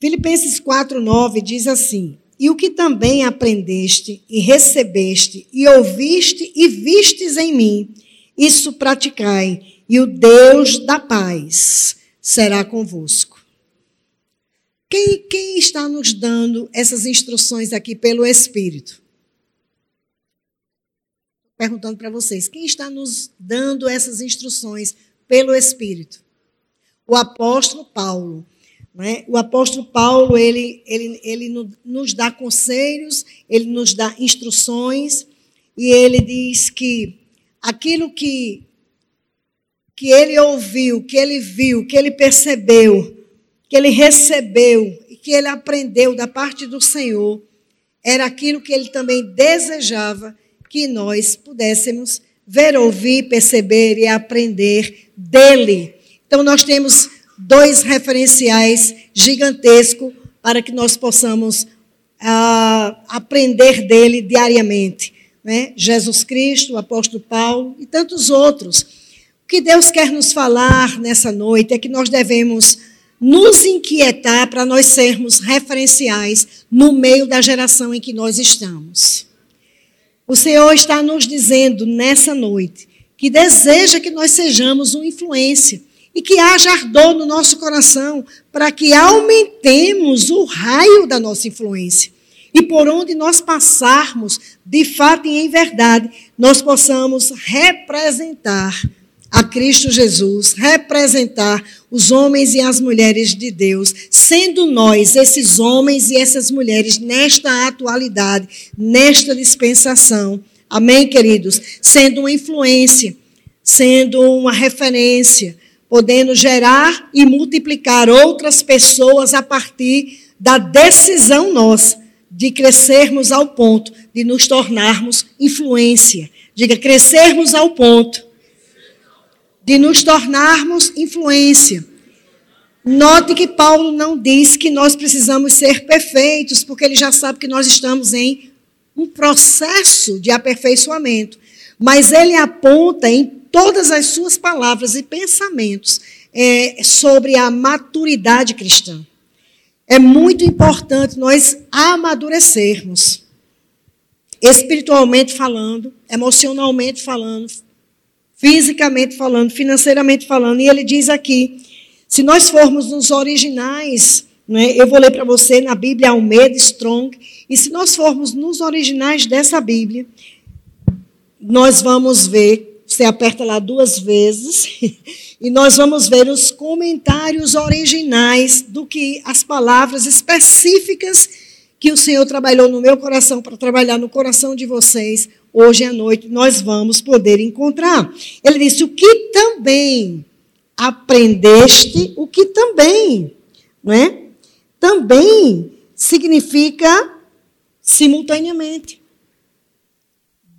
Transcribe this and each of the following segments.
Filipenses 4:9 diz assim: "E o que também aprendeste e recebeste e ouviste e vistes em mim, isso praticai, e o Deus da paz será convosco." Quem, quem está nos dando essas instruções aqui pelo Espírito? Perguntando para vocês, quem está nos dando essas instruções pelo Espírito? O apóstolo Paulo. Né? O apóstolo Paulo, ele, ele, ele nos dá conselhos, ele nos dá instruções, e ele diz que aquilo que, que ele ouviu, que ele viu, que ele percebeu, que ele recebeu e que ele aprendeu da parte do Senhor era aquilo que ele também desejava que nós pudéssemos ver, ouvir, perceber e aprender dele. Então, nós temos dois referenciais gigantescos para que nós possamos uh, aprender dele diariamente. Né? Jesus Cristo, o apóstolo Paulo e tantos outros. O que Deus quer nos falar nessa noite é que nós devemos nos inquietar para nós sermos referenciais no meio da geração em que nós estamos. O Senhor está nos dizendo nessa noite que deseja que nós sejamos uma influência e que haja ardor no nosso coração para que aumentemos o raio da nossa influência. E por onde nós passarmos, de fato e em verdade, nós possamos representar a Cristo Jesus, representar os homens e as mulheres de Deus, sendo nós esses homens e essas mulheres nesta atualidade, nesta dispensação. Amém, queridos? Sendo uma influência, sendo uma referência, podendo gerar e multiplicar outras pessoas a partir da decisão nossa de crescermos ao ponto de nos tornarmos influência. Diga, crescermos ao ponto de nos tornarmos influência. Note que Paulo não diz que nós precisamos ser perfeitos, porque ele já sabe que nós estamos em um processo de aperfeiçoamento. Mas ele aponta em todas as suas palavras e pensamentos é, sobre a maturidade cristã. É muito importante nós amadurecermos, espiritualmente falando, emocionalmente falando, fisicamente falando, financeiramente falando. E ele diz aqui: se nós formos nos originais, né, eu vou ler para você na Bíblia Almeida Strong, e se nós formos nos originais dessa Bíblia, nós vamos ver, você aperta lá duas vezes, e nós vamos ver os comentários originais do que as palavras específicas que o Senhor trabalhou no meu coração para trabalhar no coração de vocês hoje à noite nós vamos poder encontrar. Ele disse: O que também aprendeste, o que também, não é? Também significa simultaneamente.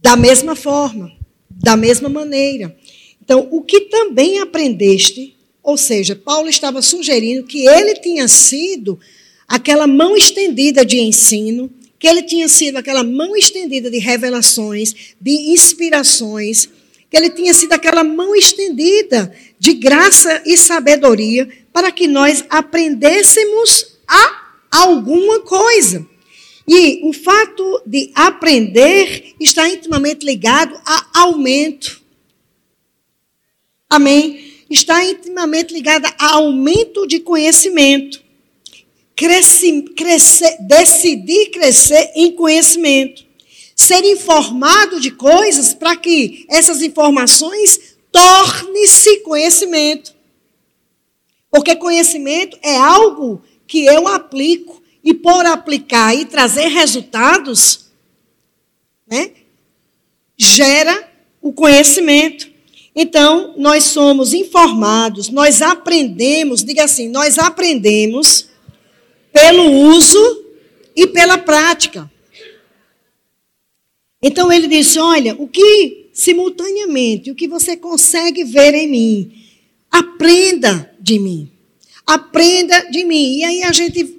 Da mesma forma, da mesma maneira. Então, o que também aprendeste, ou seja, Paulo estava sugerindo que ele tinha sido aquela mão estendida de ensino que ele tinha sido aquela mão estendida de revelações, de inspirações, que ele tinha sido aquela mão estendida de graça e sabedoria para que nós aprendêssemos a alguma coisa. E o fato de aprender está intimamente ligado a aumento. Amém? Está intimamente ligado a aumento de conhecimento crescer, decidir crescer em conhecimento. Ser informado de coisas para que essas informações tornem-se conhecimento. Porque conhecimento é algo que eu aplico e por aplicar e trazer resultados, né, gera o conhecimento. Então, nós somos informados, nós aprendemos, diga assim, nós aprendemos pelo uso e pela prática. Então ele disse: Olha, o que simultaneamente, o que você consegue ver em mim, aprenda de mim. Aprenda de mim. E aí a gente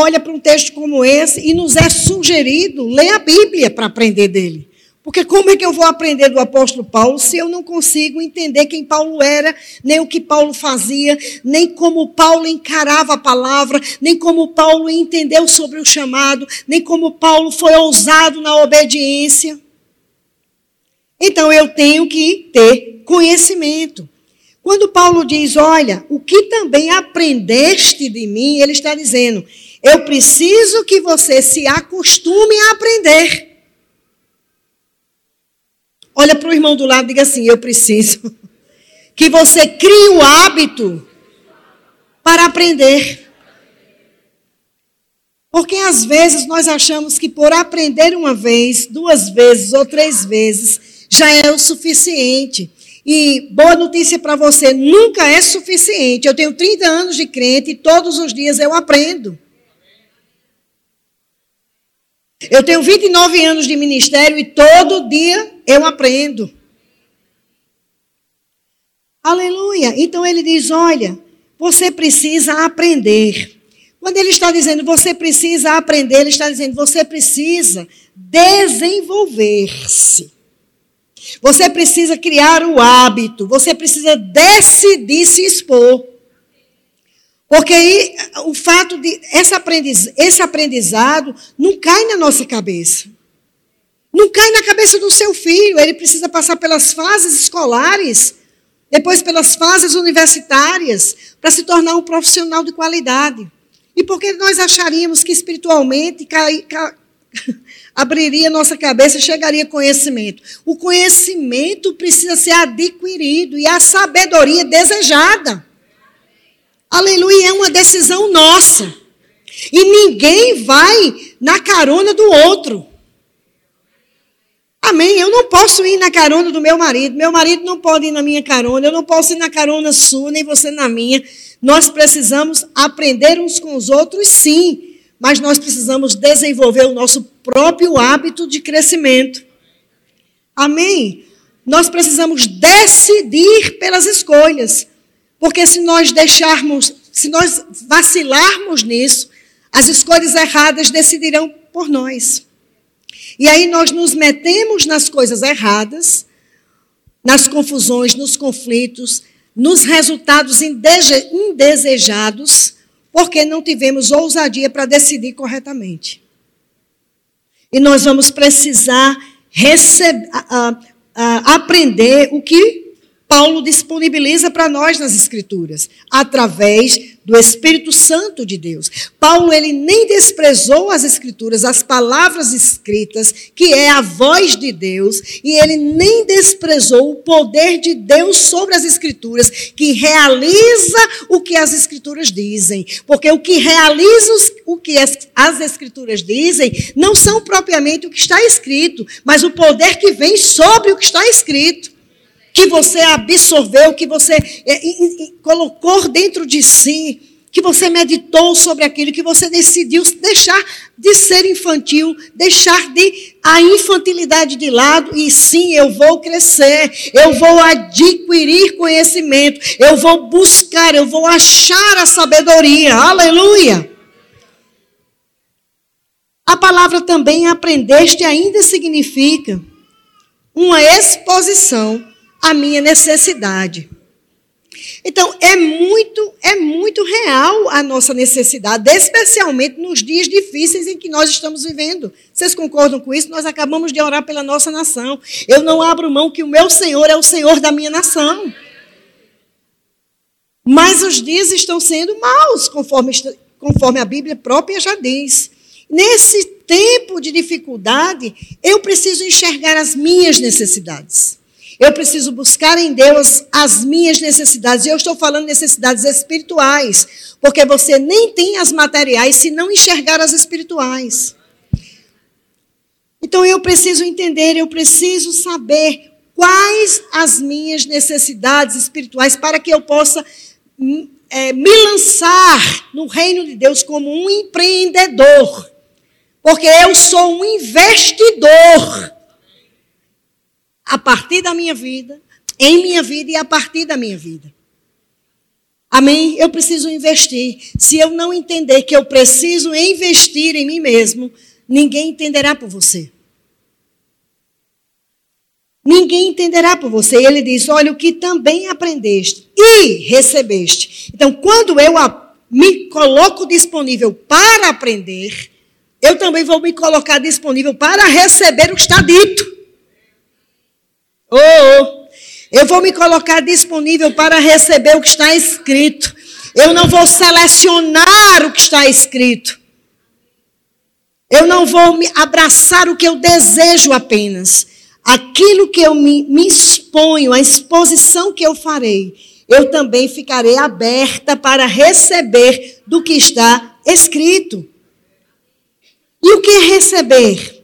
olha para um texto como esse e nos é sugerido ler a Bíblia para aprender dele. Porque como é que eu vou aprender do apóstolo Paulo se eu não consigo entender quem Paulo era, nem o que Paulo fazia, nem como Paulo encarava a palavra, nem como Paulo entendeu sobre o chamado, nem como Paulo foi ousado na obediência? Então eu tenho que ter conhecimento. Quando Paulo diz, olha, o que também aprendeste de mim, ele está dizendo, eu preciso que você se acostume a aprender. Olha para o irmão do lado e diga assim: Eu preciso que você crie o hábito para aprender. Porque às vezes nós achamos que por aprender uma vez, duas vezes ou três vezes, já é o suficiente. E boa notícia para você: nunca é suficiente. Eu tenho 30 anos de crente e todos os dias eu aprendo. Eu tenho 29 anos de ministério e todo dia eu aprendo. Aleluia. Então ele diz: olha, você precisa aprender. Quando ele está dizendo você precisa aprender, ele está dizendo você precisa desenvolver-se. Você precisa criar o hábito, você precisa decidir se expor. Porque aí o fato de esse aprendizado, esse aprendizado não cai na nossa cabeça. Não cai na cabeça do seu filho. Ele precisa passar pelas fases escolares, depois pelas fases universitárias, para se tornar um profissional de qualidade. E por que nós acharíamos que espiritualmente cai, cai, abriria nossa cabeça e chegaria conhecimento? O conhecimento precisa ser adquirido e a sabedoria desejada. Aleluia, é uma decisão nossa. E ninguém vai na carona do outro. Amém? Eu não posso ir na carona do meu marido. Meu marido não pode ir na minha carona. Eu não posso ir na carona sua, nem você na minha. Nós precisamos aprender uns com os outros, sim. Mas nós precisamos desenvolver o nosso próprio hábito de crescimento. Amém? Nós precisamos decidir pelas escolhas. Porque se nós deixarmos, se nós vacilarmos nisso, as escolhas erradas decidirão por nós. E aí nós nos metemos nas coisas erradas, nas confusões, nos conflitos, nos resultados indesejados, porque não tivemos ousadia para decidir corretamente. E nós vamos precisar receber, aprender o que Paulo disponibiliza para nós nas Escrituras, através do Espírito Santo de Deus. Paulo ele nem desprezou as Escrituras, as palavras escritas, que é a voz de Deus, e ele nem desprezou o poder de Deus sobre as Escrituras, que realiza o que as Escrituras dizem. Porque o que realiza o que as Escrituras dizem não são propriamente o que está escrito, mas o poder que vem sobre o que está escrito que você absorveu, que você é, colocou dentro de si, que você meditou sobre aquilo, que você decidiu deixar de ser infantil, deixar de a infantilidade de lado e sim, eu vou crescer, eu vou adquirir conhecimento, eu vou buscar, eu vou achar a sabedoria. Aleluia! A palavra também aprendeste ainda significa uma exposição a minha necessidade. Então, é muito, é muito real a nossa necessidade, especialmente nos dias difíceis em que nós estamos vivendo. Vocês concordam com isso? Nós acabamos de orar pela nossa nação. Eu não abro mão que o meu Senhor é o Senhor da minha nação. Mas os dias estão sendo maus, conforme, conforme a Bíblia própria já diz. Nesse tempo de dificuldade, eu preciso enxergar as minhas necessidades. Eu preciso buscar em Deus as minhas necessidades. E eu estou falando necessidades espirituais, porque você nem tem as materiais se não enxergar as espirituais. Então eu preciso entender, eu preciso saber quais as minhas necessidades espirituais para que eu possa é, me lançar no reino de Deus como um empreendedor. Porque eu sou um investidor a partir da minha vida, em minha vida e a partir da minha vida. Amém? Eu preciso investir. Se eu não entender que eu preciso investir em mim mesmo, ninguém entenderá por você. ninguém entenderá por você. E ele diz: Olha, o que também aprendeste e recebeste. Então, quando eu me coloco disponível para aprender, eu também vou me colocar disponível para receber o que está dito. Oh, oh. Eu vou me colocar disponível para receber o que está escrito. Eu não vou selecionar o que está escrito. Eu não vou me abraçar o que eu desejo apenas. Aquilo que eu me, me exponho, a exposição que eu farei, eu também ficarei aberta para receber do que está escrito. E o que é receber?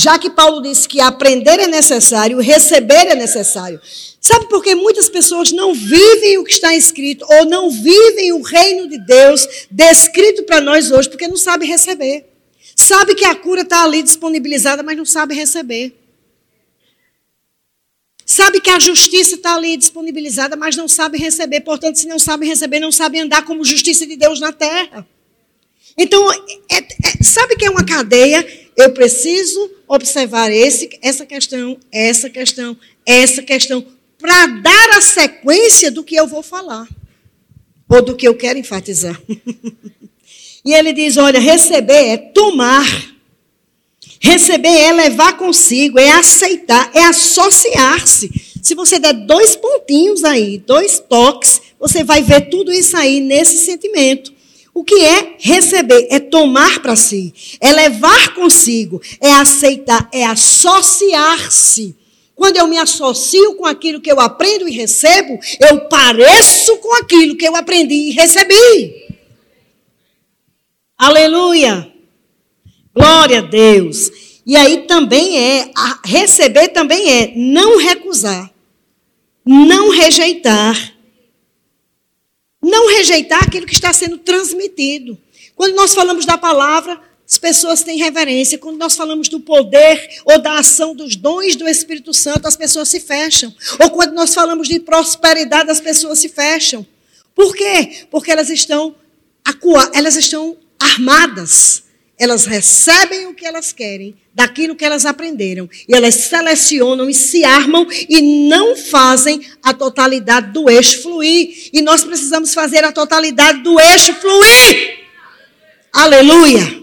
Já que Paulo disse que aprender é necessário, receber é necessário. Sabe por que muitas pessoas não vivem o que está escrito ou não vivem o reino de Deus descrito para nós hoje? Porque não sabe receber. Sabe que a cura está ali disponibilizada, mas não sabe receber. Sabe que a justiça está ali disponibilizada, mas não sabe receber. Portanto, se não sabe receber, não sabe andar como justiça de Deus na terra. Então, é, é, sabe que é uma cadeia? Eu preciso observar esse, essa questão, essa questão, essa questão, para dar a sequência do que eu vou falar, ou do que eu quero enfatizar. e ele diz: olha, receber é tomar. Receber é levar consigo, é aceitar, é associar-se. Se você der dois pontinhos aí, dois toques, você vai ver tudo isso aí nesse sentimento. O que é receber? É tomar para si, é levar consigo, é aceitar, é associar-se. Quando eu me associo com aquilo que eu aprendo e recebo, eu pareço com aquilo que eu aprendi e recebi. Aleluia! Glória a Deus. E aí também é, receber também é não recusar, não rejeitar não rejeitar aquilo que está sendo transmitido. Quando nós falamos da palavra, as pessoas têm reverência. Quando nós falamos do poder ou da ação dos dons do Espírito Santo, as pessoas se fecham. Ou quando nós falamos de prosperidade, as pessoas se fecham. Por quê? Porque elas estão, elas estão armadas. Elas recebem o que elas querem, daquilo que elas aprenderam. E elas selecionam e se armam e não fazem a totalidade do eixo fluir. E nós precisamos fazer a totalidade do eixo fluir. Aleluia.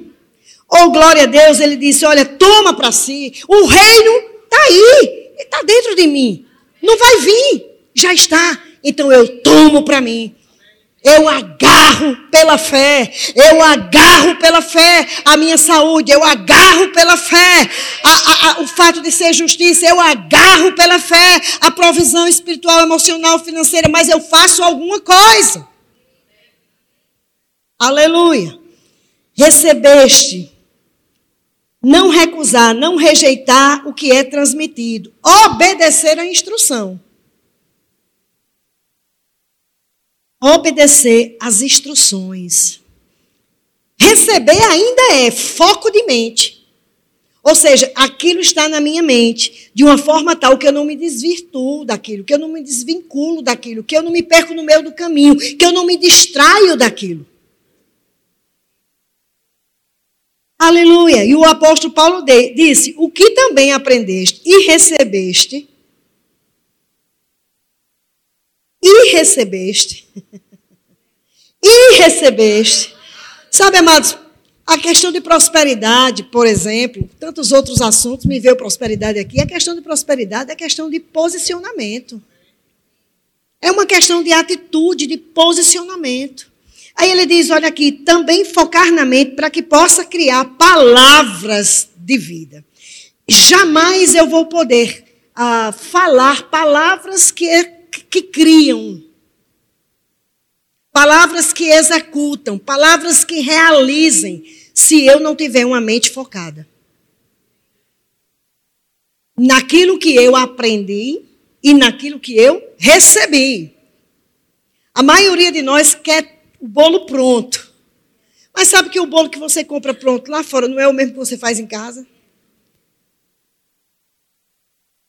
Oh, glória a Deus, ele disse: Olha, toma para si. O reino está aí, está dentro de mim. Não vai vir, já está. Então eu tomo para mim. Eu agarro pela fé, eu agarro pela fé a minha saúde, eu agarro pela fé a, a, a, o fato de ser justiça, eu agarro pela fé a provisão espiritual, emocional, financeira, mas eu faço alguma coisa. Aleluia. Recebeste. Não recusar, não rejeitar o que é transmitido. Obedecer a instrução. Obedecer às instruções. Receber ainda é foco de mente. Ou seja, aquilo está na minha mente de uma forma tal que eu não me desvirtuo daquilo, que eu não me desvinculo daquilo, que eu não me perco no meio do caminho, que eu não me distraio daquilo. Aleluia. E o apóstolo Paulo disse: O que também aprendeste e recebeste, e recebeste. e recebeste. Sabe, amados, a questão de prosperidade, por exemplo, tantos outros assuntos, me veio prosperidade aqui. A questão de prosperidade é questão de posicionamento. É uma questão de atitude, de posicionamento. Aí ele diz: olha aqui, também focar na mente para que possa criar palavras de vida. Jamais eu vou poder ah, falar palavras que que criam, palavras que executam, palavras que realizem, se eu não tiver uma mente focada. Naquilo que eu aprendi e naquilo que eu recebi. A maioria de nós quer o bolo pronto. Mas sabe que o bolo que você compra pronto lá fora não é o mesmo que você faz em casa?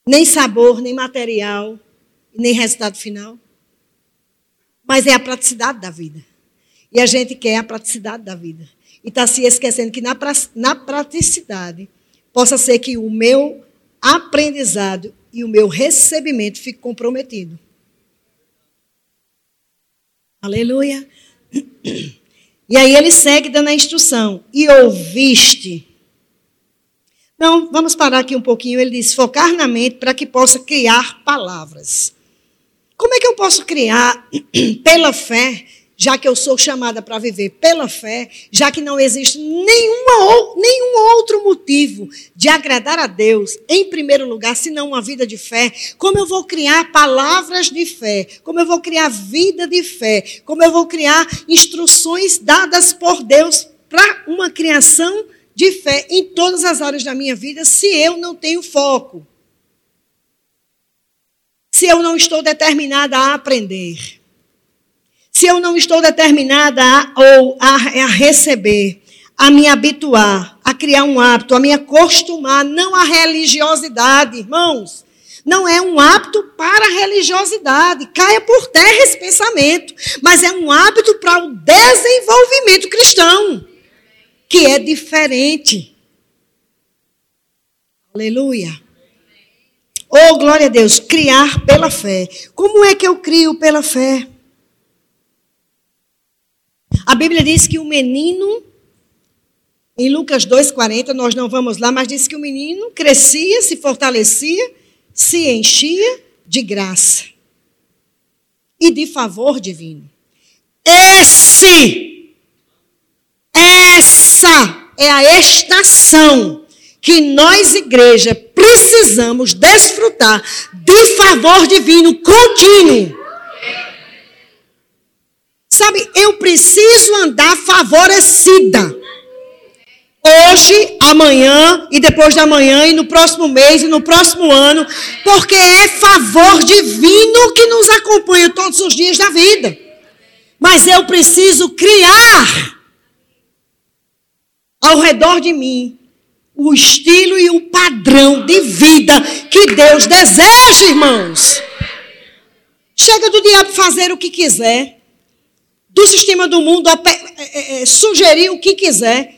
Nem sabor, nem material nem resultado final. Mas é a praticidade da vida. E a gente quer a praticidade da vida. E está se esquecendo que na, na praticidade possa ser que o meu aprendizado e o meu recebimento fique comprometido. Aleluia. E aí ele segue dando a instrução. E ouviste. Não, vamos parar aqui um pouquinho. Ele diz: focar na mente para que possa criar palavras. Como é que eu posso criar pela fé já que eu sou chamada para viver pela fé, já que não existe nenhuma, nenhum outro motivo de agradar a Deus, em primeiro lugar, senão uma vida de fé, como eu vou criar palavras de fé, como eu vou criar vida de fé, como eu vou criar instruções dadas por Deus para uma criação de fé em todas as áreas da minha vida, se eu não tenho foco. Se eu não estou determinada a aprender se eu não estou determinada a, ou a, a receber, a me habituar, a criar um hábito, a me acostumar, não à religiosidade, irmãos. Não é um hábito para a religiosidade. Caia por terra esse pensamento. Mas é um hábito para o desenvolvimento cristão, que é diferente. Aleluia. Oh, glória a Deus, criar pela fé. Como é que eu crio pela fé? A Bíblia diz que o menino, em Lucas 2,40, nós não vamos lá, mas diz que o menino crescia, se fortalecia, se enchia de graça e de favor divino. Esse, essa é a estação que nós, igreja, precisamos desfrutar de favor divino contínuo. Sabe, eu preciso andar favorecida. Hoje, amanhã e depois da manhã e no próximo mês e no próximo ano, porque é favor divino que nos acompanha todos os dias da vida. Mas eu preciso criar ao redor de mim o estilo e o padrão de vida que Deus deseja, irmãos. Chega do diabo fazer o que quiser do sistema do mundo é, é, é, sugerir o que quiser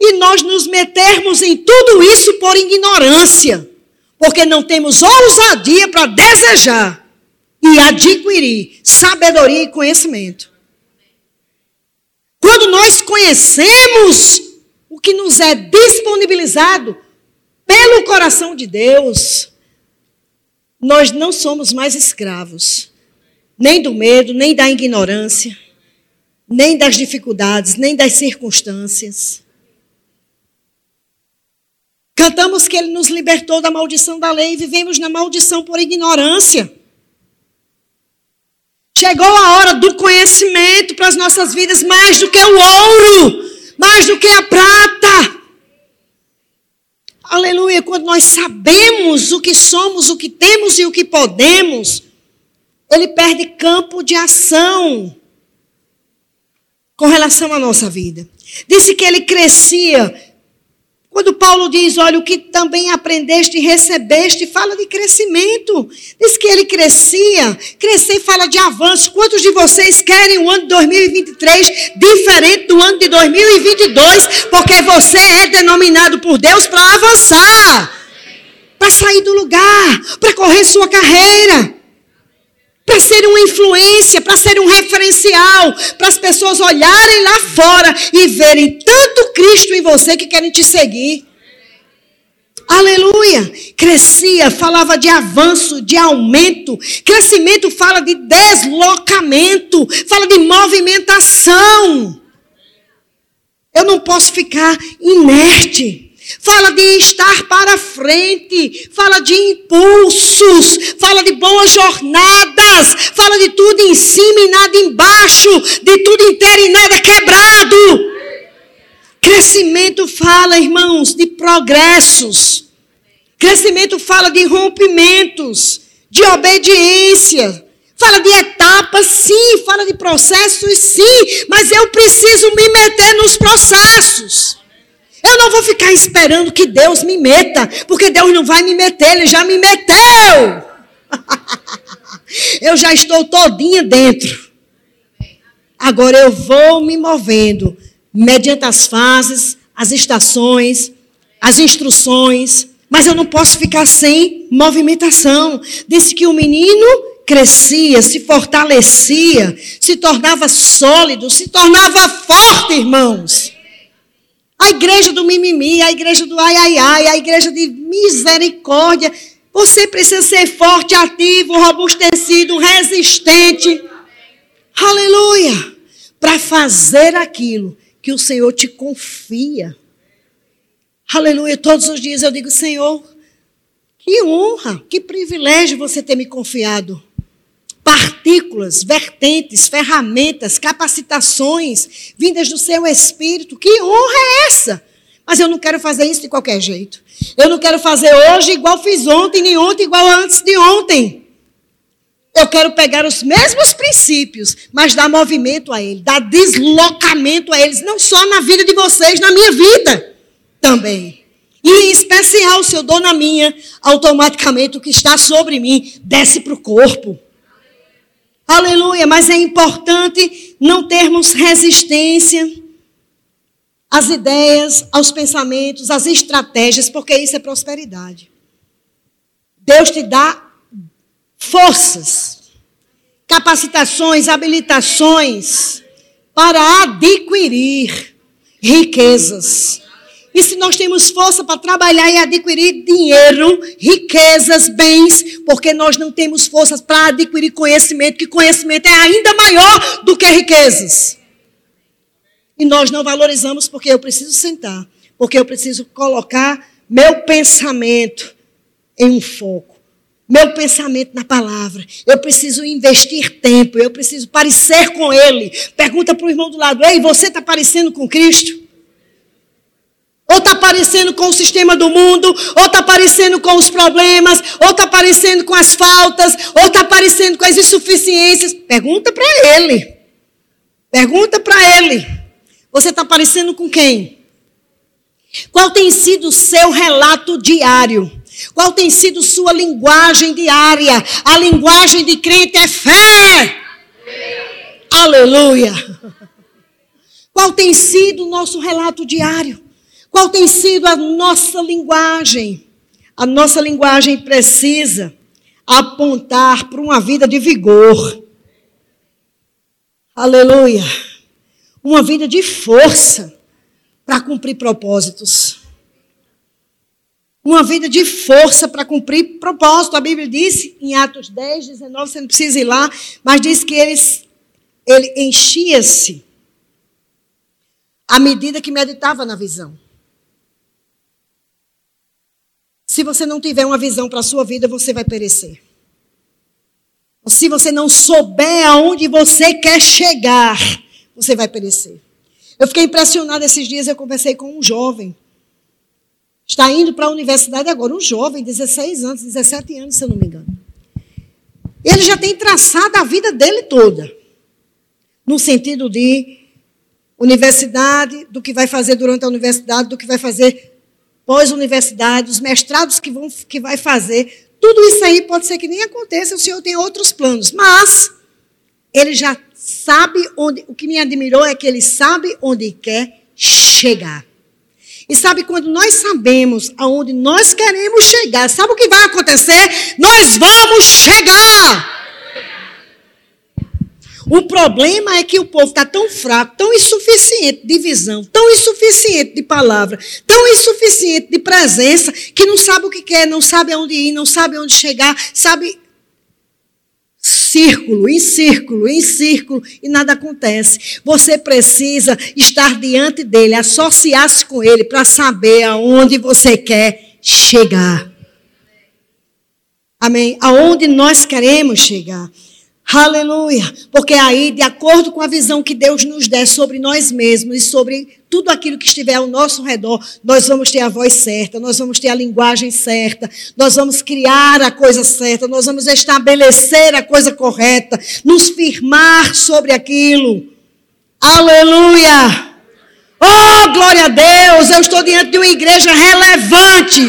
e nós nos metermos em tudo isso por ignorância, porque não temos ousadia para desejar e adquirir sabedoria e conhecimento. Quando nós conhecemos que nos é disponibilizado pelo coração de Deus, nós não somos mais escravos, nem do medo, nem da ignorância nem das dificuldades, nem das circunstâncias. Cantamos que Ele nos libertou da maldição da lei e vivemos na maldição por ignorância. Chegou a hora do conhecimento para as nossas vidas, mais do que o ouro, mais do que a prata. Aleluia, quando nós sabemos o que somos, o que temos e o que podemos, ele perde campo de ação com relação à nossa vida. Disse que ele crescia. Quando Paulo diz, olha, o que também aprendeste e recebeste, fala de crescimento. Diz que ele crescia. Crescer fala de avanço. Quantos de vocês querem o ano de 2023 diferente do ano de 2022? Porque você é denominado por Deus para avançar. Para sair do lugar. Para correr sua carreira para ser uma influência, para ser um referencial, para as pessoas olharem lá fora e verem tanto Cristo em você que querem te seguir. Aleluia! Crescia, falava de avanço, de aumento. Crescimento fala de deslocamento, fala de movimentação. Eu não posso ficar inerte fala de estar para frente, fala de impulsos, fala de boas jornadas, fala de tudo em cima e nada embaixo, de tudo inteiro e nada quebrado. Crescimento fala, irmãos, de progressos. Crescimento fala de rompimentos, de obediência. Fala de etapas, sim, fala de processos, sim, mas eu preciso me meter nos processos. Eu não vou ficar esperando que Deus me meta, porque Deus não vai me meter, Ele já me meteu. eu já estou todinha dentro. Agora eu vou me movendo mediante as fases, as estações, as instruções, Mas eu não posso ficar sem movimentação. Disse que o menino crescia, se fortalecia, se tornava sólido, se tornava forte, irmãos. A igreja do mimimi, a igreja do ai, ai, ai, a igreja de misericórdia. Você precisa ser forte, ativo, robustecido, resistente. Aleluia! Para fazer aquilo que o Senhor te confia. Aleluia! Todos os dias eu digo, Senhor, que honra, que privilégio você ter me confiado partículas, vertentes, ferramentas, capacitações vindas do seu espírito. Que honra é essa? Mas eu não quero fazer isso de qualquer jeito. Eu não quero fazer hoje igual fiz ontem, nem ontem igual antes de ontem. Eu quero pegar os mesmos princípios, mas dar movimento a eles, dar deslocamento a eles, não só na vida de vocês, na minha vida também. E em especial, se eu dou na minha, automaticamente o que está sobre mim desce para o corpo. Aleluia, mas é importante não termos resistência às ideias, aos pensamentos, às estratégias, porque isso é prosperidade. Deus te dá forças, capacitações, habilitações para adquirir riquezas. E se nós temos força para trabalhar e adquirir dinheiro, riquezas, bens, porque nós não temos forças para adquirir conhecimento, que conhecimento é ainda maior do que riquezas. E nós não valorizamos porque eu preciso sentar, porque eu preciso colocar meu pensamento em um foco. Meu pensamento na palavra. Eu preciso investir tempo. Eu preciso parecer com Ele. Pergunta para o irmão do lado: Ei, você está parecendo com Cristo? Ou está parecendo com o sistema do mundo, ou está parecendo com os problemas, ou está parecendo com as faltas, ou está parecendo com as insuficiências. Pergunta para ele. Pergunta para ele. Você está parecendo com quem? Qual tem sido o seu relato diário? Qual tem sido sua linguagem diária? A linguagem de crente é fé. Aleluia. Qual tem sido o nosso relato diário? Qual tem sido a nossa linguagem? A nossa linguagem precisa apontar para uma vida de vigor. Aleluia. Uma vida de força para cumprir propósitos. Uma vida de força para cumprir propósito. A Bíblia diz em Atos 10, 19, você não precisa ir lá, mas diz que eles, ele enchia-se à medida que meditava na visão. Se você não tiver uma visão para a sua vida, você vai perecer. Se você não souber aonde você quer chegar, você vai perecer. Eu fiquei impressionada esses dias, eu conversei com um jovem. Está indo para a universidade agora, um jovem, 16 anos, 17 anos, se eu não me engano. Ele já tem traçado a vida dele toda. No sentido de universidade, do que vai fazer durante a universidade, do que vai fazer pós-universidade, os mestrados que, vão, que vai fazer, tudo isso aí pode ser que nem aconteça, o senhor tem outros planos, mas ele já sabe onde, o que me admirou é que ele sabe onde quer chegar. E sabe quando nós sabemos aonde nós queremos chegar, sabe o que vai acontecer? Nós vamos chegar. O problema é que o povo está tão fraco, tão insuficiente de visão, tão insuficiente de palavra, tão insuficiente de presença, que não sabe o que quer, não sabe aonde ir, não sabe aonde chegar, sabe círculo, em círculo, em círculo, e nada acontece. Você precisa estar diante dele, associar-se com ele para saber aonde você quer chegar. Amém? Aonde nós queremos chegar. Aleluia. Porque aí, de acordo com a visão que Deus nos der sobre nós mesmos e sobre tudo aquilo que estiver ao nosso redor, nós vamos ter a voz certa, nós vamos ter a linguagem certa, nós vamos criar a coisa certa, nós vamos estabelecer a coisa correta, nos firmar sobre aquilo. Aleluia. Oh, glória a Deus! Eu estou diante de uma igreja relevante.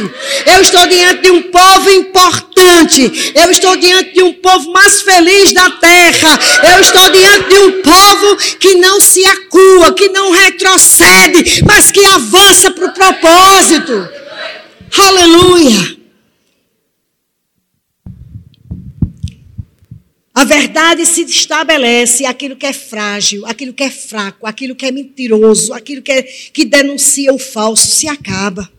Eu estou diante de um povo importante. Eu estou diante de um povo mais feliz da terra. Eu estou diante de um povo que não se acua, que não retrocede, mas que avança para o propósito. Aleluia! A verdade se estabelece aquilo que é frágil, aquilo que é fraco, aquilo que é mentiroso, aquilo que, é, que denuncia o falso, se acaba.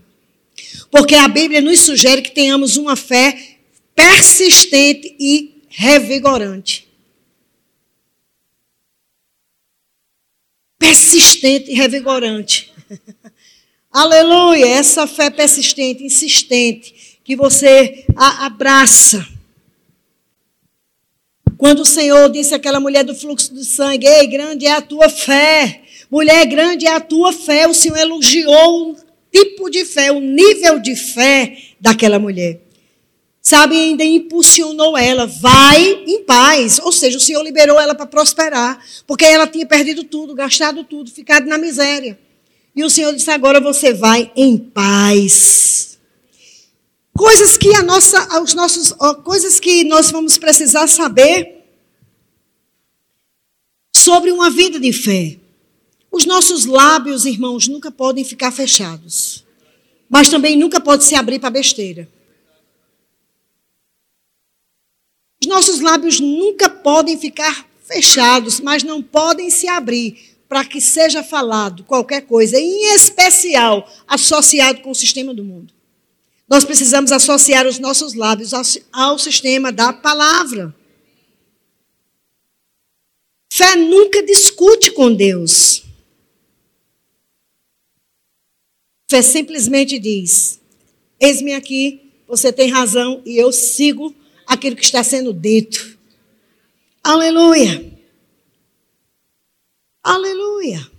Porque a Bíblia nos sugere que tenhamos uma fé persistente e revigorante. Persistente e revigorante. Aleluia! Essa fé persistente, insistente, que você abraça quando o Senhor disse àquela mulher do fluxo de sangue: Ei, grande é a tua fé. Mulher, grande é a tua fé. O Senhor elogiou o tipo de fé, o nível de fé daquela mulher. Sabe, ainda impulsionou ela, vai em paz. Ou seja, o Senhor liberou ela para prosperar, porque ela tinha perdido tudo, gastado tudo, ficado na miséria. E o Senhor disse: agora você vai em paz. Coisas que a nossa, os nossos, coisas que nós vamos precisar saber sobre uma vida de fé. Os nossos lábios, irmãos, nunca podem ficar fechados. Mas também nunca pode se abrir para besteira. Os nossos lábios nunca podem ficar fechados, mas não podem se abrir para que seja falado qualquer coisa, em especial associado com o sistema do mundo. Nós precisamos associar os nossos lábios ao, sistema da palavra. Fé nunca discute com Deus. Fé simplesmente diz: Eis-me aqui, você tem razão e eu sigo aquilo que está sendo dito. Aleluia. Aleluia.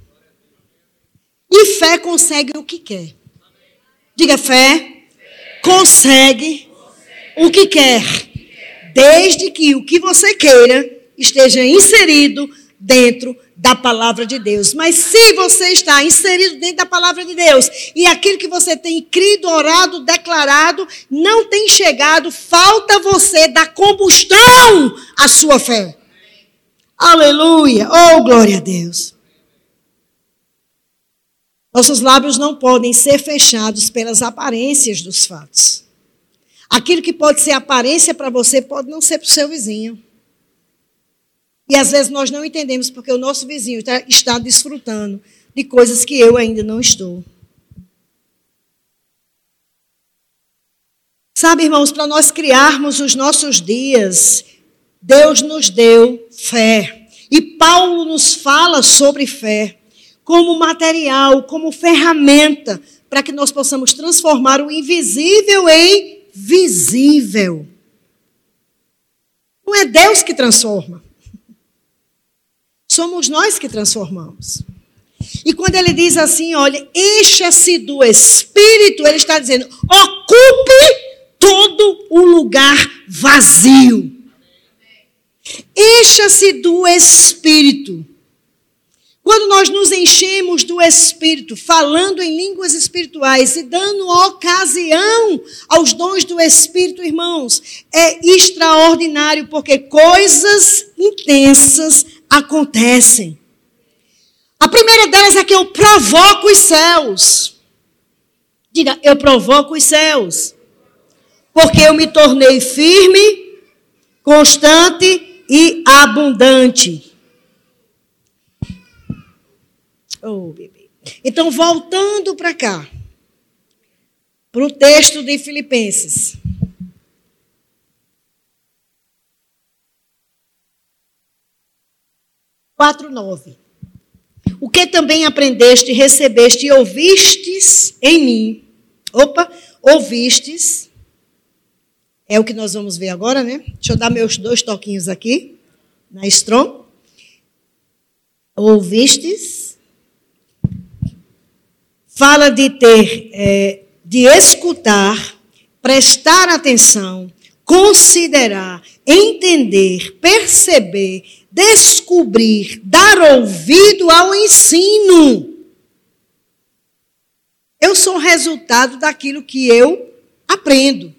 E fé consegue o que quer. Diga fé consegue o que quer, desde que o que você queira esteja inserido dentro da palavra de Deus. Mas se você está inserido dentro da palavra de Deus e aquilo que você tem crido, orado, declarado não tem chegado, falta você dar combustão à sua fé. Aleluia! Oh, glória a Deus. Nossos lábios não podem ser fechados pelas aparências dos fatos. Aquilo que pode ser aparência para você pode não ser para o seu vizinho. E às vezes nós não entendemos porque o nosso vizinho está, está desfrutando de coisas que eu ainda não estou. Sabe, irmãos, para nós criarmos os nossos dias, Deus nos deu fé. E Paulo nos fala sobre fé como material, como ferramenta, para que nós possamos transformar o invisível em visível. Não é Deus que transforma. Somos nós que transformamos. E quando ele diz assim, olha, encha-se do Espírito, ele está dizendo, ocupe todo o lugar vazio. Encha-se do Espírito. Quando nós nos enchemos do Espírito, falando em línguas espirituais e dando ocasião aos dons do Espírito, irmãos, é extraordinário, porque coisas intensas acontecem. A primeira delas é que eu provoco os céus. Diga, eu provoco os céus. Porque eu me tornei firme, constante e abundante. Oh, bebê. Então, voltando para cá, para o texto de Filipenses. Quatro nove. O que também aprendeste, recebeste e ouvistes em mim. Opa, ouvistes. É o que nós vamos ver agora, né? Deixa eu dar meus dois toquinhos aqui, na Strong. Ouvistes fala de ter, é, de escutar, prestar atenção, considerar, entender, perceber, descobrir, dar ouvido ao ensino. Eu sou resultado daquilo que eu aprendo.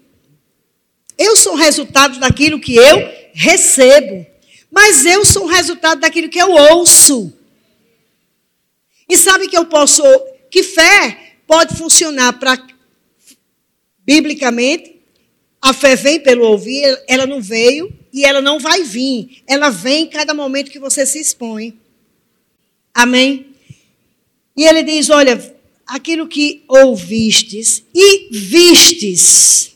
Eu sou resultado daquilo que eu recebo. Mas eu sou resultado daquilo que eu ouço. E sabe que eu posso que fé pode funcionar para biblicamente, a fé vem pelo ouvir, ela não veio e ela não vai vir. Ela vem em cada momento que você se expõe. Amém? E ele diz: Olha, aquilo que ouvistes e vistes.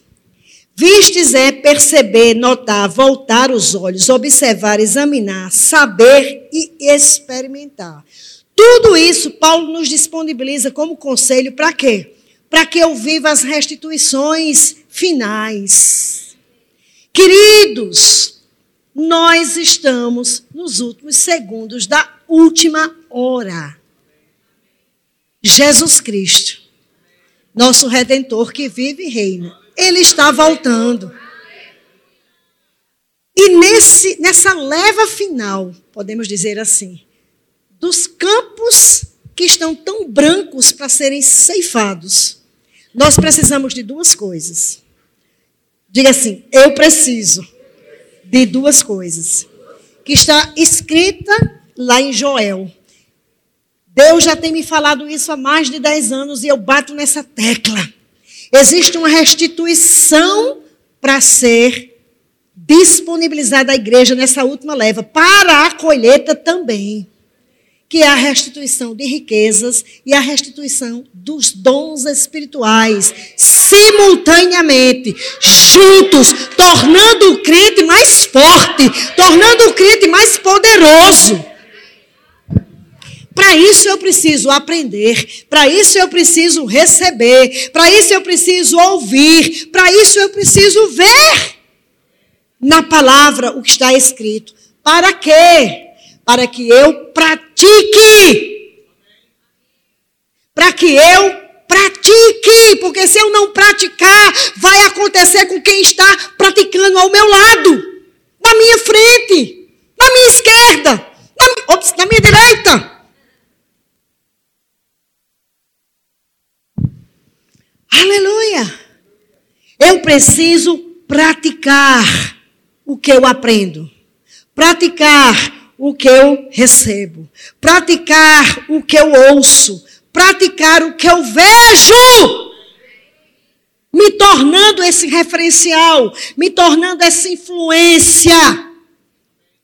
Vistes é perceber, notar, voltar os olhos, observar, examinar, saber e experimentar. Tudo isso Paulo nos disponibiliza como conselho para quê? Para que eu viva as restituições finais. Queridos, nós estamos nos últimos segundos da última hora. Jesus Cristo, nosso redentor que vive e reina, ele está voltando. E nesse, nessa leva final, podemos dizer assim, dos campos que estão tão brancos para serem ceifados, nós precisamos de duas coisas. Diga assim: eu preciso de duas coisas. Que está escrita lá em Joel. Deus já tem me falado isso há mais de 10 anos e eu bato nessa tecla. Existe uma restituição para ser disponibilizada à igreja nessa última leva, para a colheita também, que é a restituição de riquezas e a restituição dos dons espirituais, simultaneamente, juntos, tornando o crente mais forte, tornando o crente mais poderoso. Para isso eu preciso aprender, para isso eu preciso receber, para isso eu preciso ouvir, para isso eu preciso ver na palavra o que está escrito. Para quê? Para que eu pratique. Para que eu pratique, porque se eu não praticar, vai acontecer com quem está praticando ao meu lado, na minha frente, na minha esquerda, na, ops, na minha direita. Aleluia! Eu preciso praticar o que eu aprendo, praticar o que eu recebo, praticar o que eu ouço, praticar o que eu vejo, me tornando esse referencial, me tornando essa influência.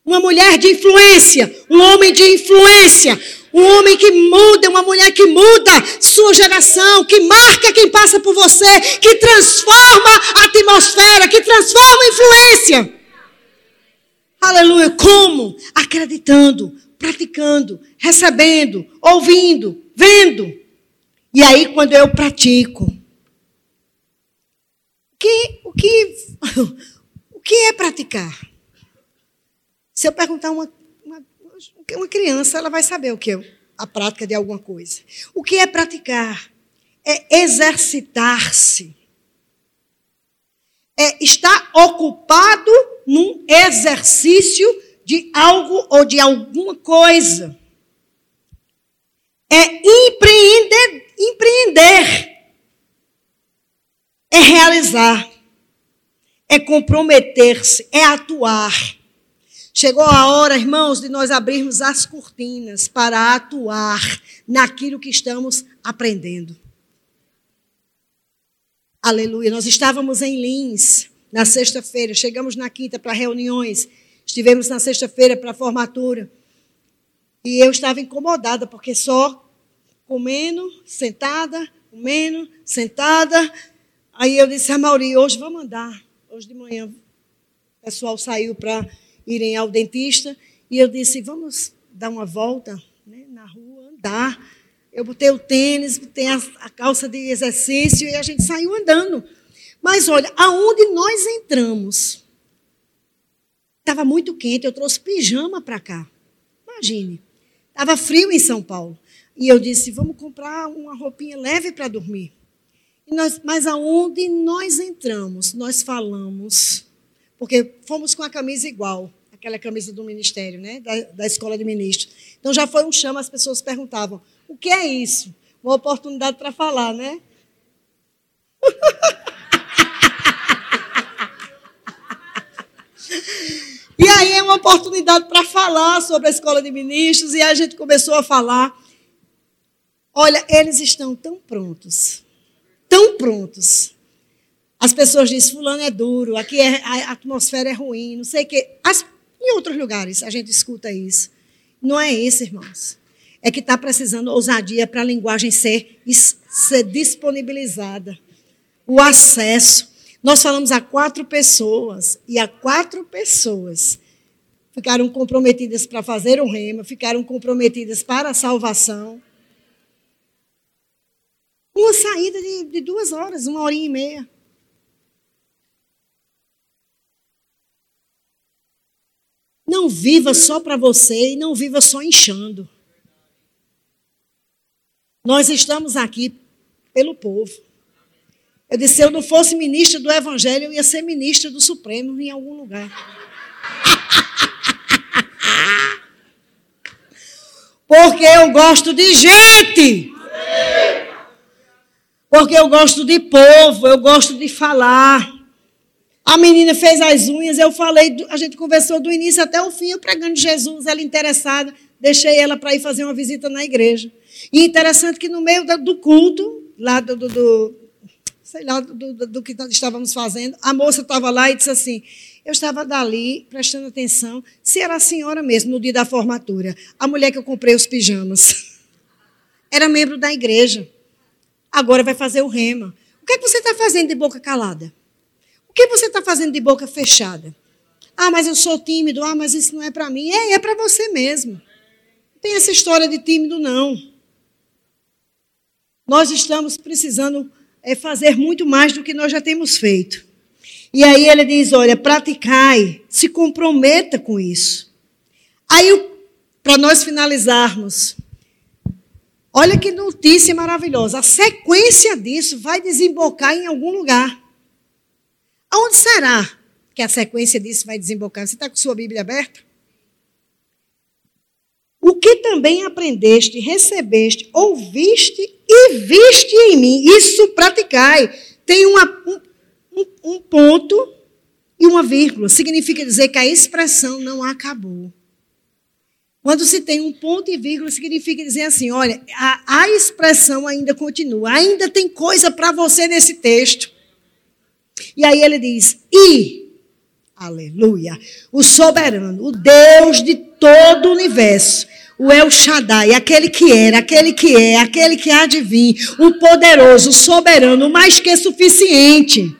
Uma mulher de influência, um homem de influência, um homem que muda, uma mulher que muda sua geração, que marca quem passa por você, que transforma a atmosfera, que transforma a influência. Aleluia. Como? Acreditando, praticando, recebendo, ouvindo, vendo. E aí, quando eu pratico, o que, o que, o que é praticar? Se eu perguntar uma uma criança, ela vai saber o que é a prática de alguma coisa. O que é praticar? É exercitar-se. É estar ocupado num exercício de algo ou de alguma coisa. É empreender, empreender. É realizar. É comprometer-se, é atuar. Chegou a hora, irmãos, de nós abrirmos as cortinas para atuar naquilo que estamos aprendendo. Aleluia. Nós estávamos em Lins na sexta-feira, chegamos na quinta para reuniões, estivemos na sexta-feira para formatura. E eu estava incomodada, porque só comendo, sentada, comendo, sentada. Aí eu disse a Mauri, hoje vamos andar. Hoje de manhã o pessoal saiu para irem ao dentista. E eu disse: vamos dar uma volta né, na rua, andar. Eu botei o tênis, botei a, a calça de exercício e a gente saiu andando. Mas olha, aonde nós entramos, estava muito quente, eu trouxe pijama para cá. Imagine. Estava frio em São Paulo. E eu disse: vamos comprar uma roupinha leve para dormir. Nós, mas aonde nós entramos, nós falamos porque fomos com a camisa igual, aquela camisa do ministério, né? da, da escola de ministros. Então já foi um chama, as pessoas perguntavam: o que é isso? Uma oportunidade para falar, né? e aí é uma oportunidade para falar sobre a escola de ministros, e a gente começou a falar. Olha, eles estão tão prontos, tão prontos As pessoas dizem, fulano é duro, aqui é, a atmosfera é ruim, não sei o quê. As, em outros lugares a gente escuta isso. Não é isso, irmãos. É que está precisando ousadia para a linguagem ser, ser disponibilizada. O acesso. Nós falamos a quatro pessoas, e a quatro pessoas ficaram comprometidas para fazer um rema, ficaram comprometidas para a salvação. Uma saída de, de duas horas, uma horinha e meia. Não viva só para você e não viva só inchando. Nós estamos aqui pelo povo. Eu disse, se eu não fosse ministro do Evangelho, eu ia ser ministro do Supremo em algum lugar. Porque eu gosto de gente. Porque eu gosto de povo, eu gosto de falar. A menina fez as unhas, eu falei, a gente conversou do início até o fim, eu pregando Jesus, ela interessada, deixei ela para ir fazer uma visita na igreja. E interessante que no meio do culto, lá do, do, do sei lá, do, do, do, que estávamos fazendo, a moça estava lá e disse assim, eu estava dali, prestando atenção, se era a senhora mesmo, no dia da formatura, a mulher que eu comprei os pijamas. Era membro da igreja. Agora vai fazer o rema. O que, é que você está fazendo de boca calada? O que você está fazendo de boca fechada? Ah, mas eu sou tímido. Ah, mas isso não é para mim. É, é para você mesmo. Não tem essa história de tímido, não. Nós estamos precisando é, fazer muito mais do que nós já temos feito. E aí ele diz: olha, praticai, se comprometa com isso. Aí, para nós finalizarmos, olha que notícia maravilhosa. A sequência disso vai desembocar em algum lugar. Aonde será que a sequência disso vai desembocar? Você está com sua Bíblia aberta? O que também aprendeste, recebeste, ouviste e viste em mim, isso praticai. Tem uma, um, um ponto e uma vírgula. Significa dizer que a expressão não acabou. Quando se tem um ponto e vírgula, significa dizer assim: olha, a, a expressão ainda continua, ainda tem coisa para você nesse texto. E aí ele diz: E, aleluia, o soberano, o Deus de todo o universo, o El Shaddai, aquele que era, aquele que é, aquele que há de vir, o poderoso, o soberano, mais que suficiente,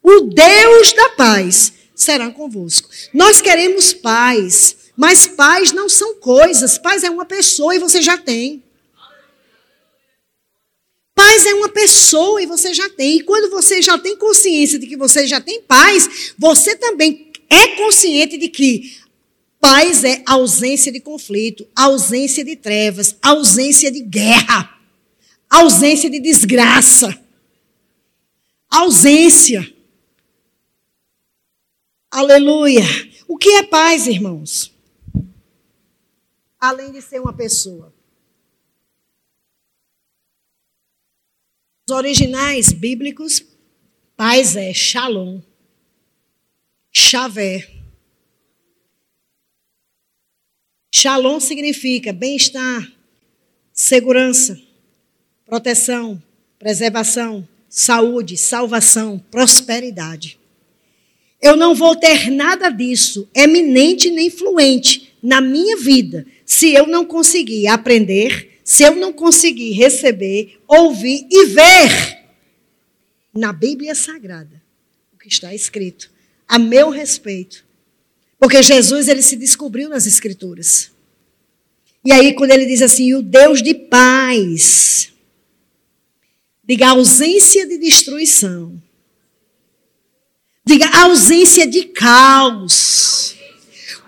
o Deus da paz, será convosco. Nós queremos paz, mas paz não são coisas, paz é uma pessoa e você já tem. Paz é uma pessoa e você já tem. E quando você já tem consciência de que você já tem paz, você também é consciente de que paz é ausência de conflito, ausência de trevas, ausência de guerra, ausência de desgraça. Ausência. Aleluia. O que é paz, irmãos? Além de ser uma pessoa. Os originais bíblicos, paz é shalom, chavé. Shalom significa bem-estar, segurança, proteção, preservação, saúde, salvação, prosperidade. Eu não vou ter nada disso eminente nem fluente na minha vida se eu não conseguir aprender se eu não conseguir receber, ouvir e ver na Bíblia Sagrada o que está escrito a meu respeito. Porque Jesus ele se descobriu nas Escrituras. E aí, quando ele diz assim, o Deus de paz, diga ausência de destruição, diga ausência de caos.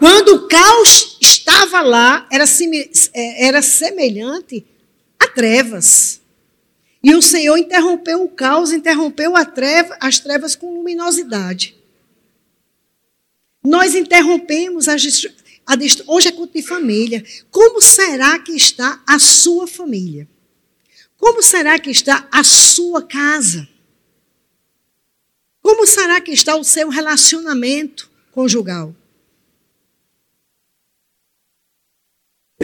Quando o caos estava lá, era, é, era semelhante a trevas. E o Senhor interrompeu o caos, interrompeu treva, as trevas com luminosidade. Nós interrompemos a, a, hoje é culto de família. Como será que está a sua família? Como será que está a sua casa? Como será que está o seu relacionamento conjugal?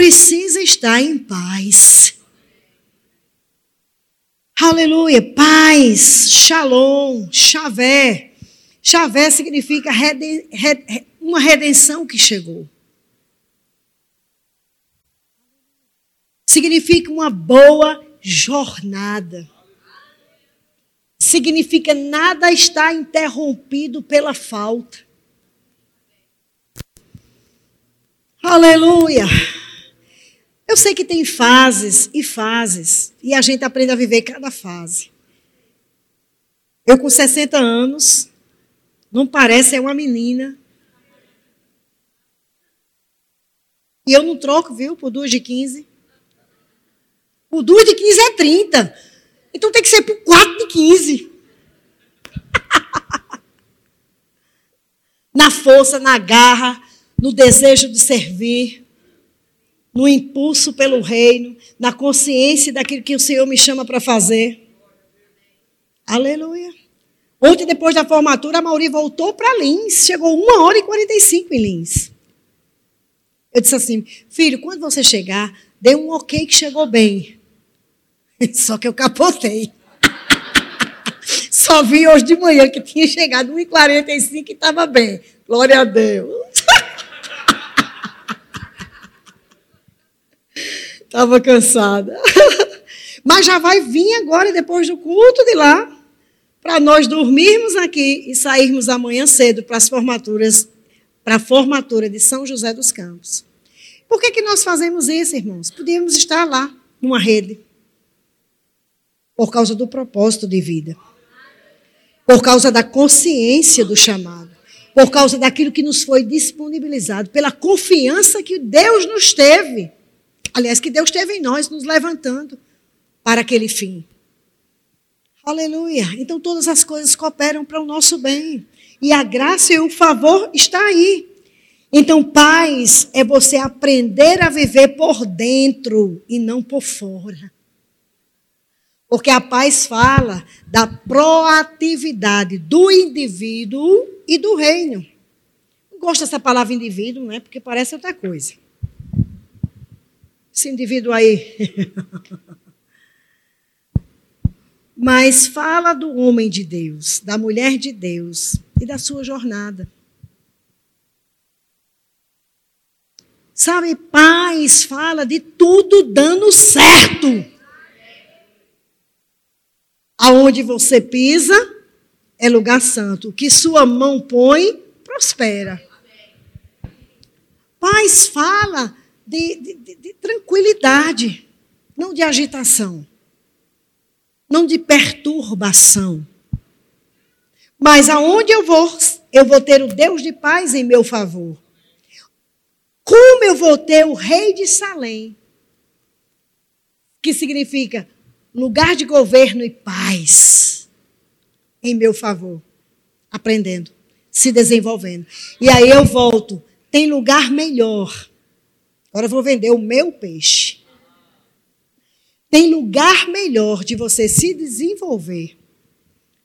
precisa estar em paz. Aleluia. Paz, shalom, chavé. Chavé significa reden, red, uma redenção que chegou. Significa uma boa jornada. Significa nada está interrompido pela falta. Aleluia. Eu sei que tem fases e fases, e a gente aprende a viver cada fase. Eu com 60 anos, não parece é uma menina. E eu não troco, viu, por duas de 15. O duas de 15 é 30. Então tem que ser por quatro de 15. na força, na garra, no desejo de servir no impulso pelo reino, na consciência daquilo que o Senhor me chama para fazer. Aleluia. Ontem, depois da formatura, a Mauri voltou para Lins. Chegou uma hora e 45 em Lins. Eu disse assim, filho, quando você chegar, dê um ok que chegou bem. Só que eu capotei. Só vi hoje de manhã que tinha chegado 1h45 e estava bem. Glória a Deus. Estava cansada. Mas já vai vir agora, depois do culto de lá, para nós dormirmos aqui e sairmos amanhã cedo para as formaturas, para a formatura de São José dos Campos. Por que, que nós fazemos isso, irmãos? Podíamos estar lá, numa rede. Por causa do propósito de vida. Por causa da consciência do chamado. Por causa daquilo que nos foi disponibilizado. Pela confiança que Deus nos teve Aliás, que Deus teve em nós, nos levantando para aquele fim. Aleluia. Então todas as coisas cooperam para o nosso bem. E a graça e o favor está aí. Então, paz é você aprender a viver por dentro e não por fora. Porque a paz fala da proatividade do indivíduo e do reino. Não gosto dessa palavra indivíduo, não é? Porque parece outra coisa. Esse indivíduo aí. Mas fala do homem de Deus, da mulher de Deus e da sua jornada. Sabe, paz fala de tudo dando certo. Aonde você pisa é lugar santo. O que sua mão põe, prospera. Paz fala de, de, de tranquilidade, não de agitação, não de perturbação. Mas aonde eu vou, eu vou ter o Deus de paz em meu favor. Como eu vou ter o rei de Salém, que significa lugar de governo e paz em meu favor, aprendendo, se desenvolvendo. E aí eu volto, tem lugar melhor Agora eu vou vender o meu peixe. Tem lugar melhor de você se desenvolver,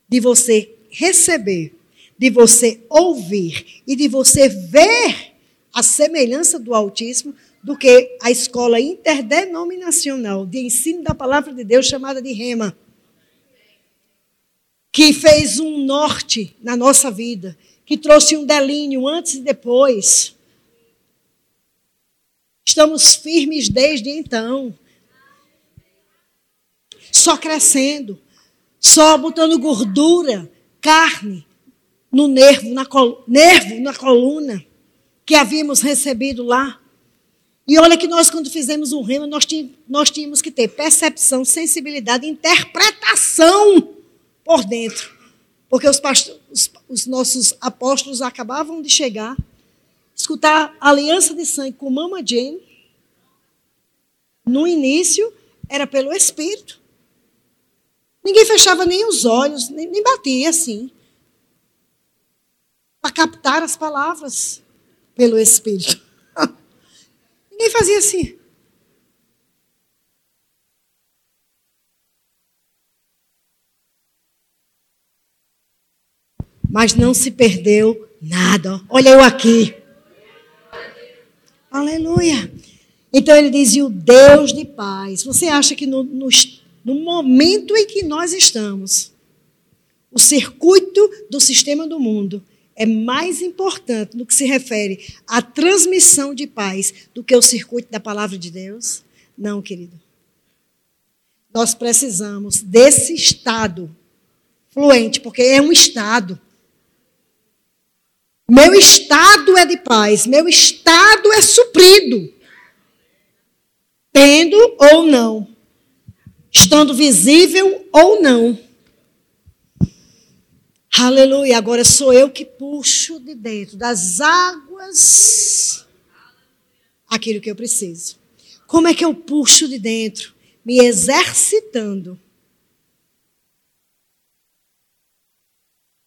de você receber, de você ouvir e de você ver a semelhança do autismo do que a escola interdenominacional de ensino da palavra de Deus chamada de Rema, que fez um norte na nossa vida, que trouxe um delíneo antes e depois Estamos firmes desde então. Só crescendo, só botando gordura, carne no nervo, na, nervo, na coluna que havíamos recebido lá. E olha que nós, quando fizemos um rema, nós, nós tínhamos que ter percepção, sensibilidade, interpretação por dentro. Porque os, os, os nossos apóstolos acabavam de chegar escutar aliança de sangue com Mama Jane, no início era pelo Espírito. Ninguém fechava nem os olhos, nem, nem batia assim. Para captar as palavras pelo Espírito. Ninguém fazia assim. Mas não se perdeu nada. Olha eu aqui. Aleluia. Então ele dizia o Deus de paz. Você acha que no, no, no momento em que nós estamos, o circuito do sistema do mundo é mais importante no que se refere à transmissão de paz do que o circuito da palavra de Deus? Não, querido. Nós precisamos desse estado fluente, porque é um estado. Meu estado é de paz, meu estado é suprido. Tendo ou não. Estando visível ou não. Aleluia. Agora sou eu que puxo de dentro das águas aquilo que eu preciso. Como é que eu puxo de dentro? Me exercitando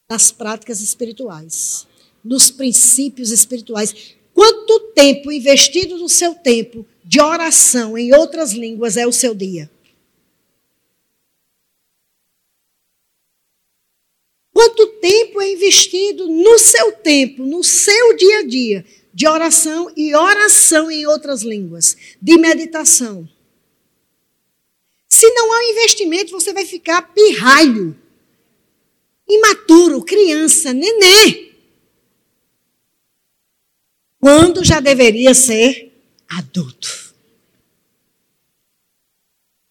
nas práticas espirituais, nos princípios espirituais. Quanto tempo investido do seu tempo de oração em outras línguas é o seu dia? Quanto tempo é investido no seu tempo, no seu dia a dia, de oração e oração em outras línguas, de meditação? Se não há investimento, você vai ficar pirralho, imaturo, criança, nenê. Quando já deveria ser adulto.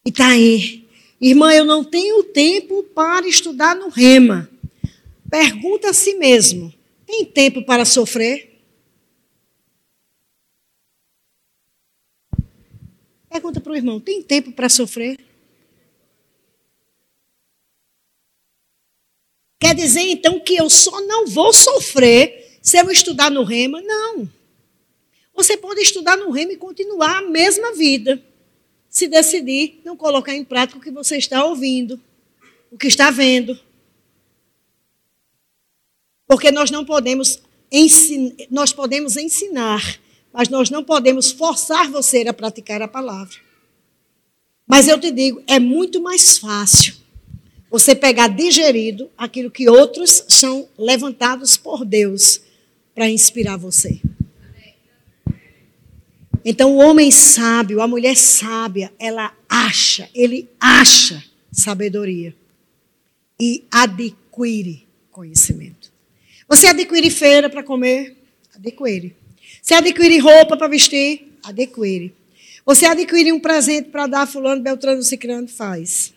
E está aí. Irmã, eu não tenho tempo para estudar no rema. Pergunta a si mesmo: tem tempo para sofrer? Pergunta para o irmão: tem tempo para sofrer? Quer dizer então que eu só não vou sofrer se eu estudar no rema? Não. Você pode estudar no rema e continuar a mesma vida, se decidir não colocar em prática o que você está ouvindo, o que está vendo. Porque nós não podemos ensinar, nós podemos ensinar, mas nós não podemos forçar você a praticar a palavra. Mas eu te digo, é muito mais fácil você pegar digerido aquilo que outros são levantados por Deus para inspirar você. Então, o homem sábio, a mulher sábia, ela acha, ele acha sabedoria e adquire conhecimento. Você adquire feira para comer? Adquire. Você adquire roupa para vestir? Adquire. Você adquire um presente para dar a fulano, beltrano, ciclano? Faz.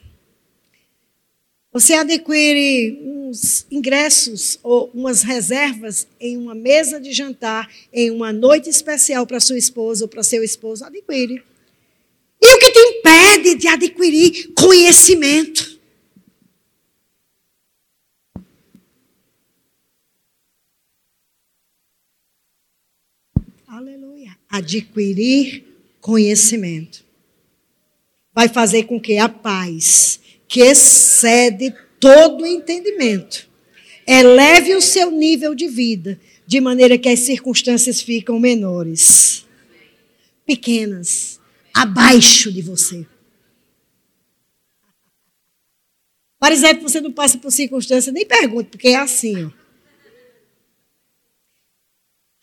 Você adquire uns ingressos ou umas reservas em uma mesa de jantar, em uma noite especial para sua esposa ou para seu esposo? Adquire. E o que te impede de adquirir conhecimento? Aleluia. Adquirir conhecimento. Vai fazer com que a paz, que excede todo entendimento, eleve o seu nível de vida, de maneira que as circunstâncias ficam menores, pequenas, abaixo de você. Por exemplo, você não passa por circunstâncias, nem pergunte, porque é assim, ó.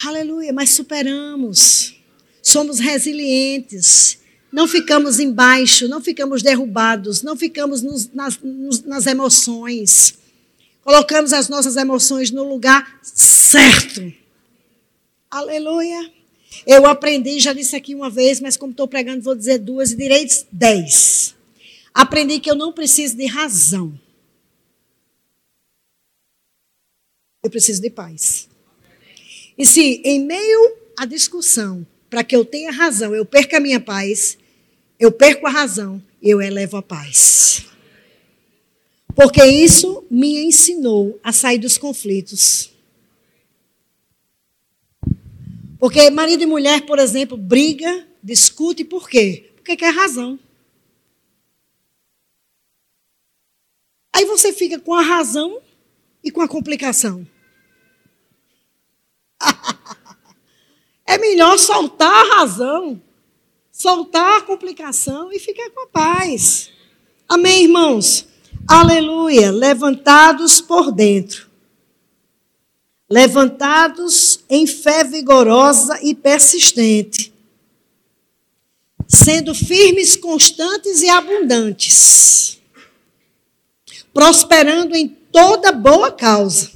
Aleluia, mas superamos. Somos resilientes. Não ficamos embaixo, não ficamos derrubados, não ficamos nos, nas, nos, nas emoções. Colocamos as nossas emoções no lugar certo. Aleluia. Eu aprendi, já disse aqui uma vez, mas como estou pregando, vou dizer duas e direi dez. Aprendi que eu não preciso de razão. Eu preciso de paz. E se em meio à discussão, para que eu tenha razão, eu perca a minha paz, eu perco a razão, eu elevo a paz. Porque isso me ensinou a sair dos conflitos. Porque marido e mulher, por exemplo, briga, discute, por quê? Porque quer razão. Aí você fica com a razão e com a complicação. É melhor soltar a razão, soltar a complicação e ficar com a paz. Amém, irmãos? Aleluia. Levantados por dentro. Levantados em fé vigorosa e persistente. sendo firmes, constantes e abundantes, prosperando em toda boa causa,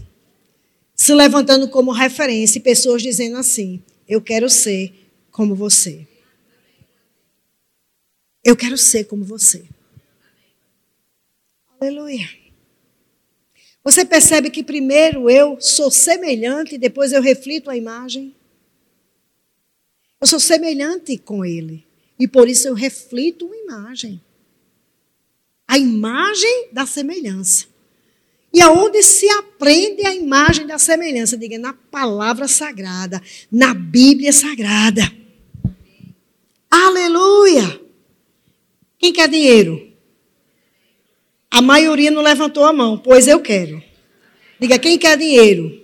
se levantando como referência e pessoas dizendo assim: Eu quero ser como você. Eu quero ser como você. Aleluia. Você percebe que primeiro eu sou semelhante e depois eu reflito a imagem? Eu sou semelhante com ele. E por isso eu reflito uma imagem. A imagem da semelhança. E aonde se aprende a imagem da semelhança? Diga, na palavra sagrada, na Bíblia sagrada. Aleluia! Quem quer dinheiro? A maioria não levantou a mão, pois eu quero. Diga, quem quer dinheiro?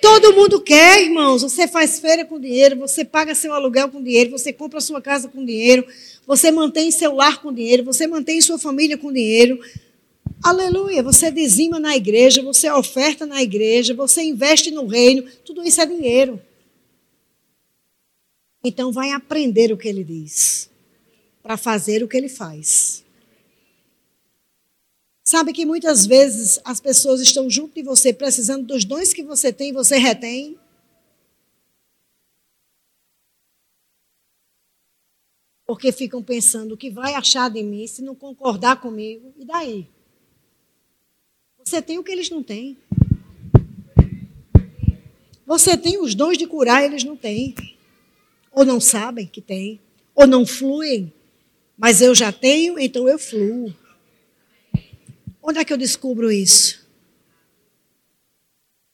Todo mundo quer, irmãos. Você faz feira com dinheiro, você paga seu aluguel com dinheiro, você compra sua casa com dinheiro, você mantém seu lar com dinheiro, você mantém sua família com dinheiro. Aleluia. Você dizima na igreja, você oferta na igreja, você investe no reino. Tudo isso é dinheiro. Então vai aprender o que ele diz, para fazer o que ele faz. Sabe que muitas vezes as pessoas estão junto de você, precisando dos dons que você tem, você retém? Porque ficam pensando o que vai achar de mim se não concordar comigo. E daí? Você tem o que eles não têm. Você tem os dons de curar, eles não têm. Ou não sabem que tem. Ou não fluem. Mas eu já tenho, então eu fluo. Onde é que eu descubro isso?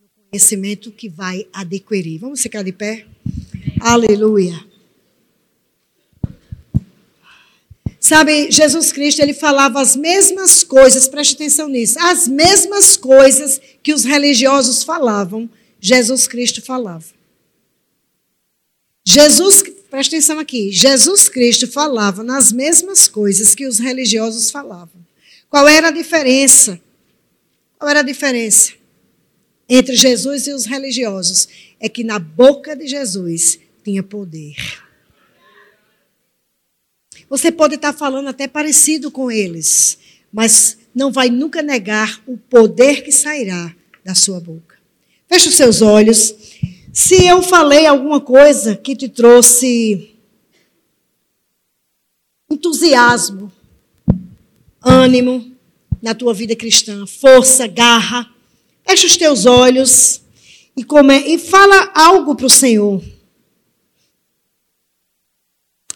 No conhecimento que vai adquirir. Vamos ficar de pé? Aleluia. Sabe, Jesus Cristo, ele falava as mesmas coisas, preste atenção nisso, as mesmas coisas que os religiosos falavam, Jesus Cristo falava. Jesus, preste atenção aqui, Jesus Cristo falava nas mesmas coisas que os religiosos falavam. Qual era a diferença? Qual era a diferença entre Jesus e os religiosos? É que na boca de Jesus tinha poder. Você pode estar falando até parecido com eles, mas não vai nunca negar o poder que sairá da sua boca. Feche os seus olhos. Se eu falei alguma coisa que te trouxe entusiasmo, ânimo na tua vida cristã, força, garra. Fecha os teus olhos e, come, e fala algo para o Senhor.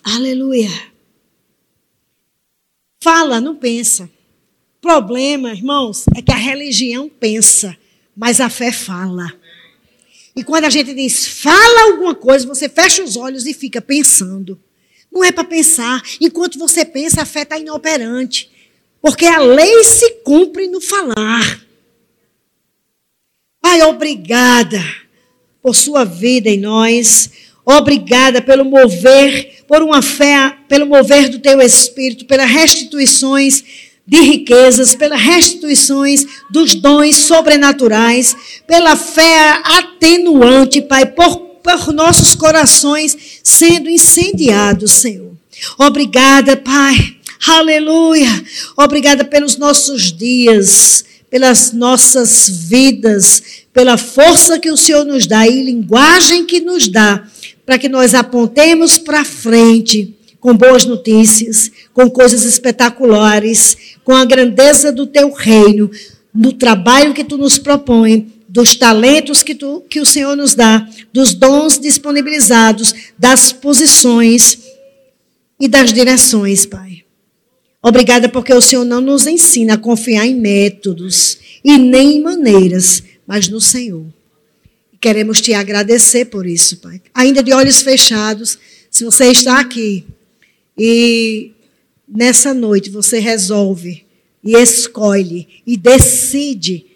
Aleluia. Fala, não pensa. Problema, irmãos, é que a religião pensa, mas a fé fala. E quando a gente diz fala alguma coisa, você fecha os olhos e fica pensando. Não é para pensar. Enquanto você pensa, a fé está inoperante. Porque a lei se cumpre no falar. Pai, obrigada por sua vida em nós. Obrigada pelo mover, por uma fé, pelo mover do teu espírito, pelas restituições de riquezas, pelas restituições dos dons sobrenaturais, pela fé atenuante, Pai, por, por nossos corações sendo incendiados, Senhor. Obrigada, Pai Aleluia. Obrigada pelos nossos dias, pelas nossas vidas, pela força que o Senhor nos dá e linguagem que nos dá, para que nós apontemos para frente com boas notícias, com coisas espetaculares, com a grandeza do teu reino, no trabalho que tu nos propõe, dos talentos que, tu, que o Senhor nos dá, dos dons disponibilizados, das posições e das direções, Pai. Obrigada porque o Senhor não nos ensina a confiar em métodos e nem em maneiras, mas no Senhor. Queremos te agradecer por isso, Pai. Ainda de olhos fechados, se você está aqui e nessa noite você resolve e escolhe e decide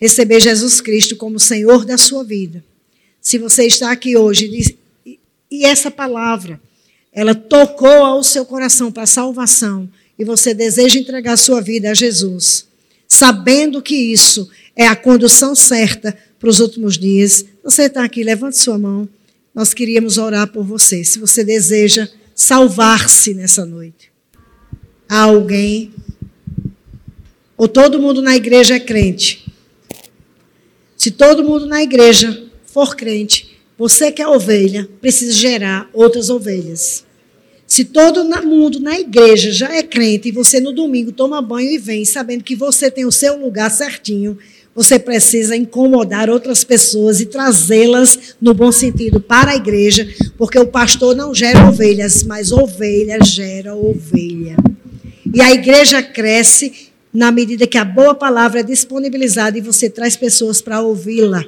receber Jesus Cristo como Senhor da sua vida. Se você está aqui hoje e essa palavra, ela tocou ao seu coração para salvação, e você deseja entregar sua vida a Jesus, sabendo que isso é a condução certa para os últimos dias, você está aqui, levante sua mão. Nós queríamos orar por você. Se você deseja salvar-se nessa noite? Há alguém? Ou todo mundo na igreja é crente? Se todo mundo na igreja for crente, você que é ovelha, precisa gerar outras ovelhas. Se todo mundo na igreja já é crente e você no domingo toma banho e vem sabendo que você tem o seu lugar certinho, você precisa incomodar outras pessoas e trazê-las, no bom sentido, para a igreja, porque o pastor não gera ovelhas, mas ovelha gera ovelha. E a igreja cresce na medida que a boa palavra é disponibilizada e você traz pessoas para ouvi-la.